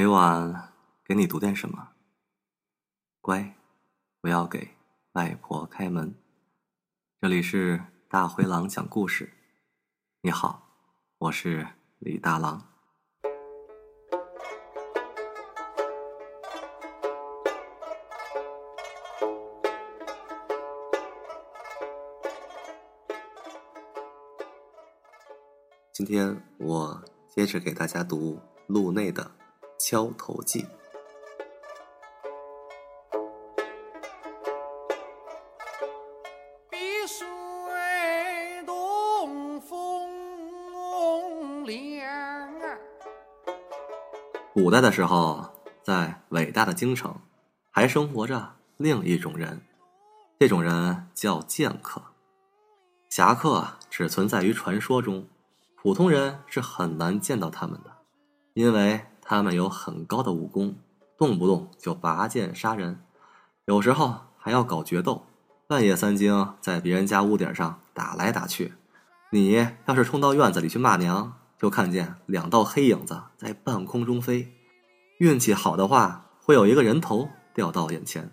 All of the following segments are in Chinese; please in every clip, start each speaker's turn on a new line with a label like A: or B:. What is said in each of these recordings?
A: 每晚给你读点什么，乖，不要给外婆开门。这里是大灰狼讲故事。你好，我是李大狼。今天我接着给大家读路内的《敲头记》。
B: 碧水东风凉啊！
A: 古代的时候，在伟大的京城，还生活着另一种人，这种人叫剑客。侠客只存在于传说中。普通人是很难见到他们的，因为他们有很高的武功，动不动就拔剑杀人，有时候还要搞决斗，半夜三更在别人家屋顶上打来打去。你要是冲到院子里去骂娘，就看见两道黑影子在半空中飞，运气好的话会有一个人头掉到眼前。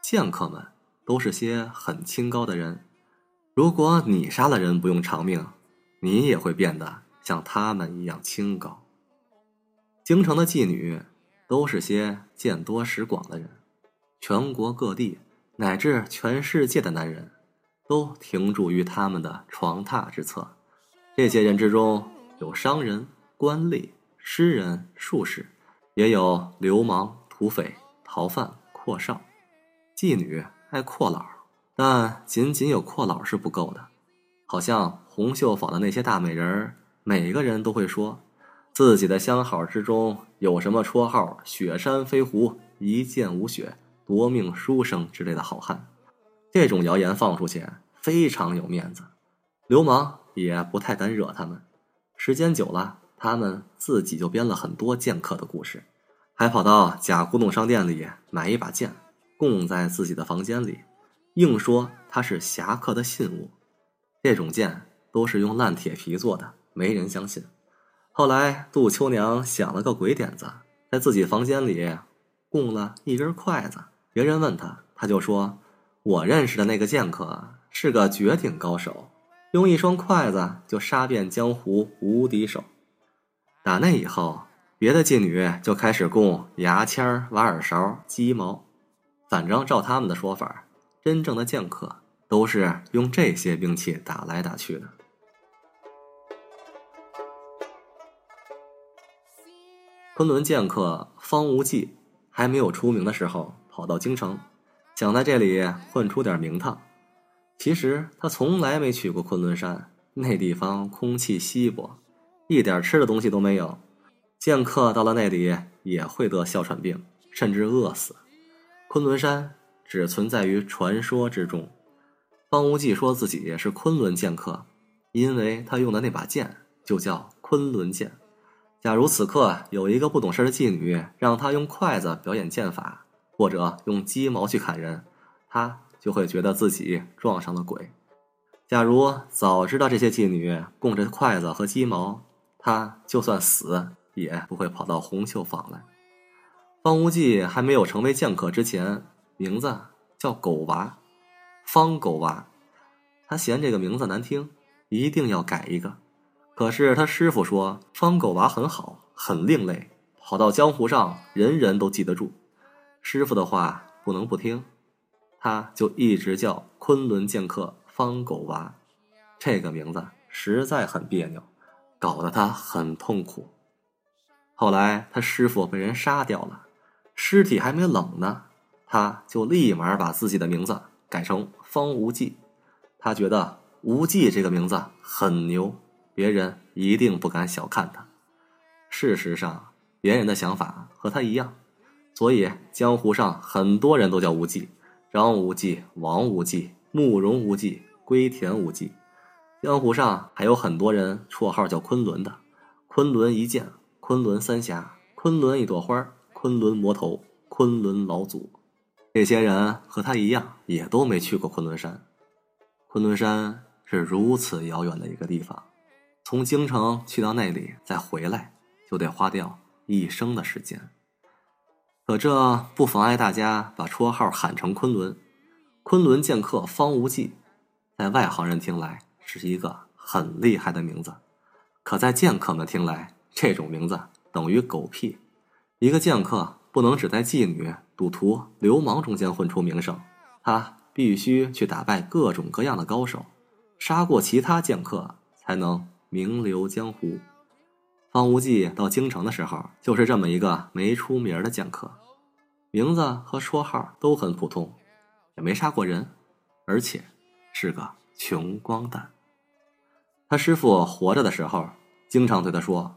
A: 剑客们都是些很清高的人，如果你杀了人不用偿命。你也会变得像他们一样清高。京城的妓女都是些见多识广的人，全国各地乃至全世界的男人，都停驻于他们的床榻之侧。这些人之中有商人、官吏、诗人、术士，也有流氓、土匪、逃犯、阔少。妓女爱阔老，但仅仅有阔老是不够的。好像红绣坊的那些大美人儿，每个人都会说，自己的相好之中有什么绰号“雪山飞狐”“一剑无血”“夺命书生”之类的好汉。这种谣言放出去，非常有面子，流氓也不太敢惹他们。时间久了，他们自己就编了很多剑客的故事，还跑到假古董商店里买一把剑，供在自己的房间里，硬说他是侠客的信物。这种剑都是用烂铁皮做的，没人相信。后来杜秋娘想了个鬼点子，在自己房间里供了一根筷子。别人问他，他就说：“我认识的那个剑客是个绝顶高手，用一双筷子就杀遍江湖无敌手。”打那以后，别的妓女就开始供牙签、挖耳勺、鸡毛。反正照他们的说法，真正的剑客。都是用这些兵器打来打去的。昆仑剑客方无忌还没有出名的时候，跑到京城，想在这里混出点名堂。其实他从来没去过昆仑山，那地方空气稀薄，一点吃的东西都没有。剑客到了那里也会得哮喘病，甚至饿死。昆仑山只存在于传说之中。方无忌说自己是昆仑剑客，因为他用的那把剑就叫昆仑剑。假如此刻有一个不懂事的妓女，让他用筷子表演剑法，或者用鸡毛去砍人，他就会觉得自己撞上了鬼。假如早知道这些妓女供着筷子和鸡毛，他就算死也不会跑到红绣坊来。方无忌还没有成为剑客之前，名字叫狗娃。方狗娃，他嫌这个名字难听，一定要改一个。可是他师傅说方狗娃很好，很另类，跑到江湖上人人都记得住。师傅的话不能不听，他就一直叫昆仑剑客方狗娃。这个名字实在很别扭，搞得他很痛苦。后来他师傅被人杀掉了，尸体还没冷呢，他就立马把自己的名字。改成方无忌，他觉得无忌这个名字很牛，别人一定不敢小看他。事实上，别人的想法和他一样，所以江湖上很多人都叫无忌：张无忌、王无忌、慕容无忌、龟田无忌。江湖上还有很多人绰号叫昆仑的：昆仑一剑、昆仑三侠、昆仑一朵花、昆仑魔头、昆仑老祖。这些人和他一样，也都没去过昆仑山。昆仑山是如此遥远的一个地方，从京城去到那里再回来，就得花掉一生的时间。可这不妨碍大家把绰号喊成昆仑。昆仑剑客方无忌，在外行人听来是一个很厉害的名字，可在剑客们听来，这种名字等于狗屁。一个剑客不能只在妓女、赌徒、流氓中间混出名声，他必须去打败各种各样的高手，杀过其他剑客，才能名留江湖。方无忌到京城的时候，就是这么一个没出名的剑客，名字和绰号都很普通。也没杀过人，而且是个穷光蛋。他师傅活着的时候，经常对他说：“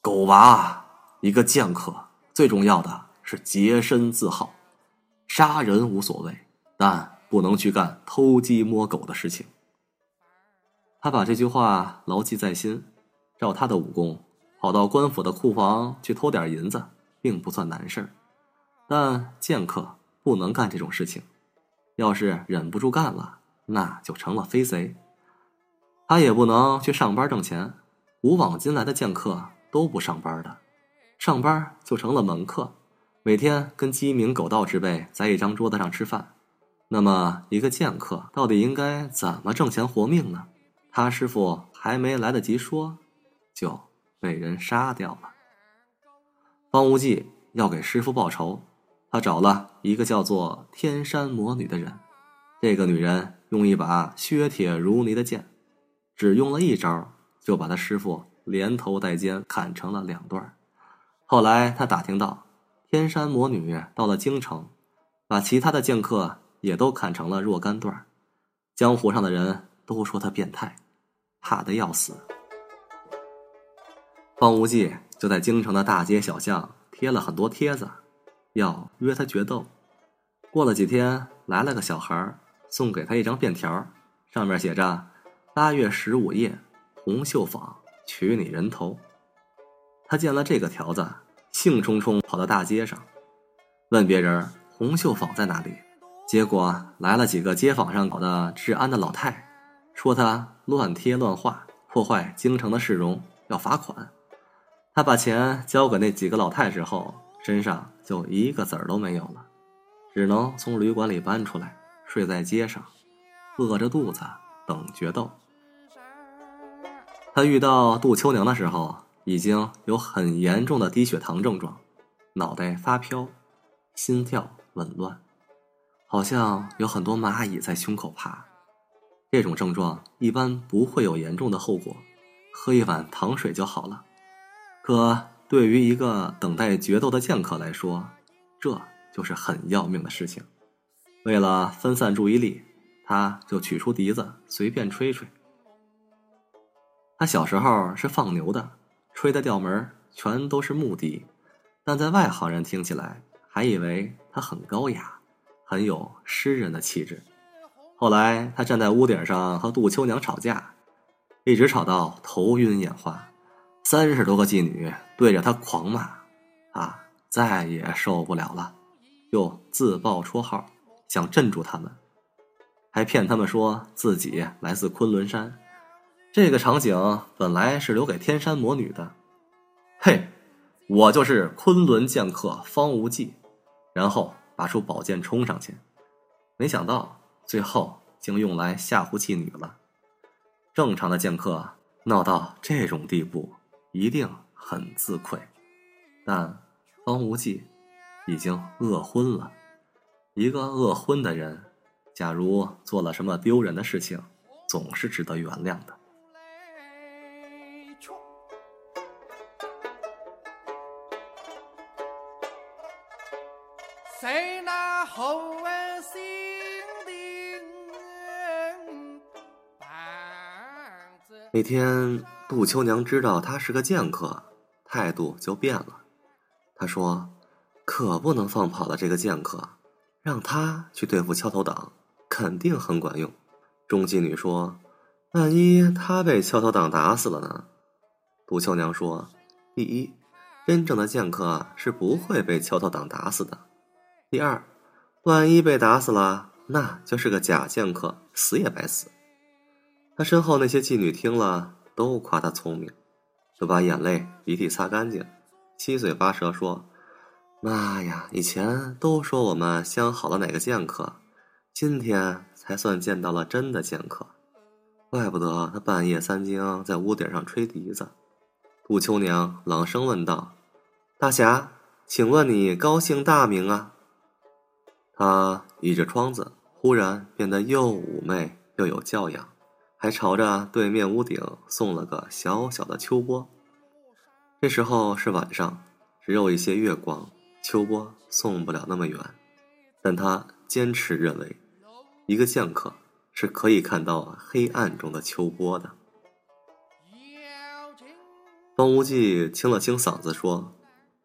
A: 狗娃，一个剑客最重要的是洁身自好，杀人无所谓，但不能去干偷鸡摸狗的事情。”他把这句话牢记在心。照他的武功，跑到官府的库房去偷点银子，并不算难事但剑客不能干这种事情。要是忍不住干了，那就成了飞贼。他也不能去上班挣钱，古往今来的剑客都不上班的，上班就成了门客，每天跟鸡鸣狗盗之辈在一张桌子上吃饭。那么，一个剑客到底应该怎么挣钱活命呢？他师傅还没来得及说，就被人杀掉了。方无忌要给师傅报仇。他找了一个叫做天山魔女的人，这个女人用一把削铁如泥的剑，只用了一招就把他师傅连头带肩砍成了两段。后来他打听到，天山魔女到了京城，把其他的剑客也都砍成了若干段。江湖上的人都说他变态，怕的要死。方无忌就在京城的大街小巷贴了很多帖子。要约他决斗，过了几天，来了个小孩送给他一张便条，上面写着：“八月十五夜，红绣坊取你人头。”他见了这个条子，兴冲冲跑到大街上，问别人红绣坊在哪里。结果来了几个街坊上搞的治安的老太，说他乱贴乱画，破坏京城的市容，要罚款。他把钱交给那几个老太之后。身上就一个子儿都没有了，只能从旅馆里搬出来，睡在街上，饿着肚子等决斗。他遇到杜秋娘的时候，已经有很严重的低血糖症状，脑袋发飘，心跳紊乱，好像有很多蚂蚁在胸口爬。这种症状一般不会有严重的后果，喝一碗糖水就好了。可。对于一个等待决斗的剑客来说，这就是很要命的事情。为了分散注意力，他就取出笛子随便吹吹。他小时候是放牛的，吹的调门全都是木笛，但在外行人听起来还以为他很高雅，很有诗人的气质。后来他站在屋顶上和杜秋娘吵架，一直吵到头晕眼花。三十多个妓女对着他狂骂，啊，再也受不了了，又自报绰号，想镇住他们，还骗他们说自己来自昆仑山。这个场景本来是留给天山魔女的，嘿，我就是昆仑剑客方无忌，然后拔出宝剑冲上去，没想到最后竟用来吓唬妓女了。正常的剑客闹到这种地步。一定很自愧，但方无忌已经饿昏了。一个饿昏的人，假如做了什么丢人的事情，总是值得原谅的。谁那后那天。杜秋娘知道他是个剑客，态度就变了。她说：“可不能放跑了这个剑客，让他去对付敲头党，肯定很管用。”中妓女说：“万一他被敲头党打死了呢？”杜秋娘说：“第一，真正的剑客是不会被敲头党打死的；第二，万一被打死了，那就是个假剑客，死也白死。”他身后那些妓女听了。都夸他聪明，就把眼泪鼻涕擦干净，七嘴八舌说：“妈呀，以前都说我们相好了哪个剑客，今天才算见到了真的剑客，怪不得他半夜三更在屋顶上吹笛子。”杜秋娘冷声问道：“大侠，请问你高姓大名啊？”他倚着窗子，忽然变得又妩媚又有教养。还朝着对面屋顶送了个小小的秋波。这时候是晚上，只有一些月光，秋波送不了那么远。但他坚持认为，一个剑客是可以看到黑暗中的秋波的。方无忌清了清嗓子说：“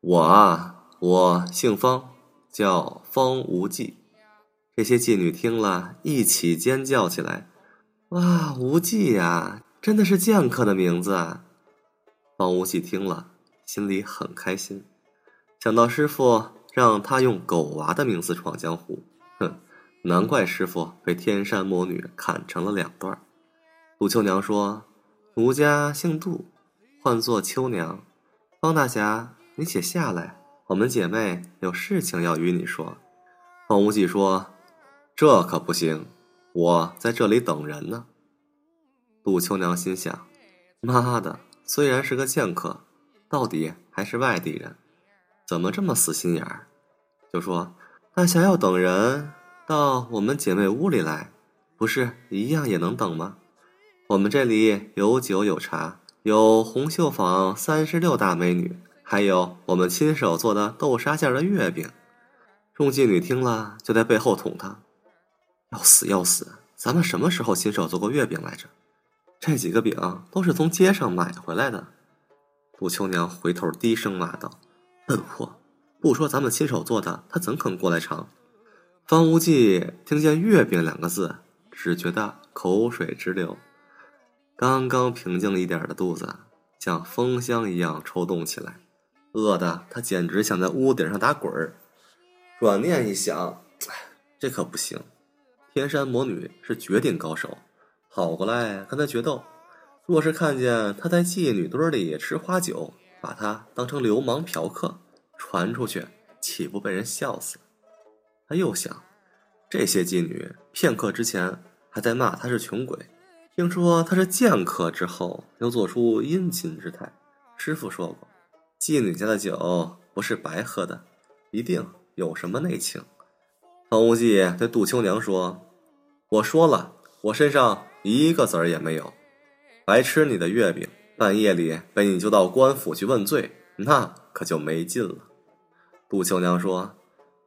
A: 我啊，我姓方，叫方无忌。”这些妓女听了一起尖叫起来。哇，无忌呀，真的是剑客的名字！方无忌听了，心里很开心，想到师傅让他用狗娃的名字闯江湖，哼，难怪师傅被天山魔女砍成了两段。杜秋娘说：“奴家姓杜，唤作秋娘。方大侠，你且下来，我们姐妹有事情要与你说。”方无忌说：“这可不行。”我在这里等人呢。杜秋娘心想：“妈的，虽然是个剑客，到底还是外地人，怎么这么死心眼儿？”就说：“那想要等人到我们姐妹屋里来，不是一样也能等吗？我们这里有酒有茶，有红绣坊三十六大美女，还有我们亲手做的豆沙馅的月饼。”众妓女听了，就在背后捅他。要死要死！咱们什么时候亲手做过月饼来着？这几个饼都是从街上买回来的。杜秋娘回头低声骂道：“笨货！不说咱们亲手做的，他怎肯过来尝？”方无忌听见“月饼”两个字，只觉得口水直流。刚刚平静一点的肚子，像风箱一样抽动起来，饿得他简直想在屋顶上打滚儿。转念一想，这可不行。天山魔女是绝顶高手，跑过来跟他决斗。若是看见他在妓女堆里吃花酒，把他当成流氓嫖客，传出去岂不被人笑死？他又想，这些妓女片刻之前还在骂他是穷鬼，听说他是剑客之后，又做出殷勤之态。师傅说过，妓女家的酒不是白喝的，一定有什么内情。方无忌对杜秋娘说：“我说了，我身上一个子儿也没有，白吃你的月饼，半夜里被你救到官府去问罪，那可就没劲了。”杜秋娘说：“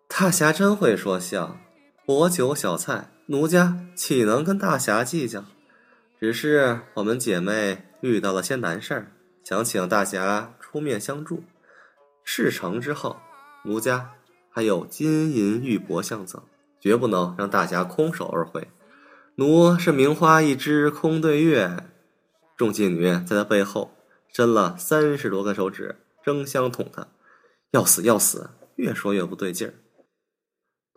A: 大侠真会说笑，薄酒小菜，奴家岂能跟大侠计较？只是我们姐妹遇到了些难事儿，想请大侠出面相助。事成之后，奴家。”还有金银玉帛相赠，绝不能让大侠空手而回。奴是名花一枝空对月。众妓女在他背后伸了三十多根手指，争相捅他，要死要死！越说越不对劲儿。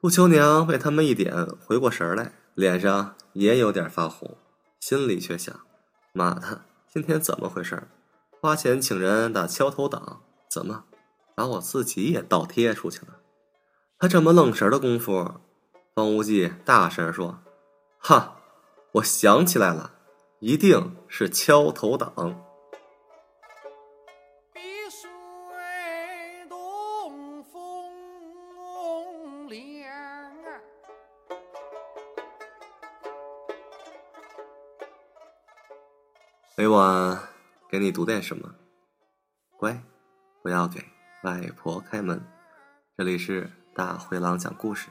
A: 杜秋娘被他们一点，回过神来，脸上也有点发红，心里却想：妈的，今天怎么回事？花钱请人打敲头党，怎么把我自己也倒贴出去了？他这么愣神的功夫，方无忌大声说：“哈，我想起来了，一定是敲头党。”每晚给你读点什么？乖，不要给外婆开门。这里是。大灰狼讲故事，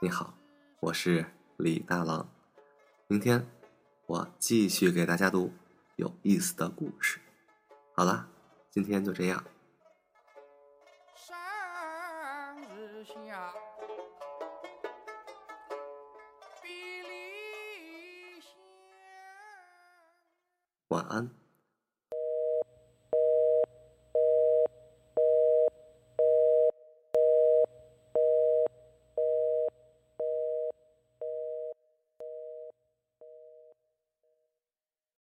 A: 你好，我是李大狼。明天我继续给大家读有意思的故事。好啦，今天就这样。晚安。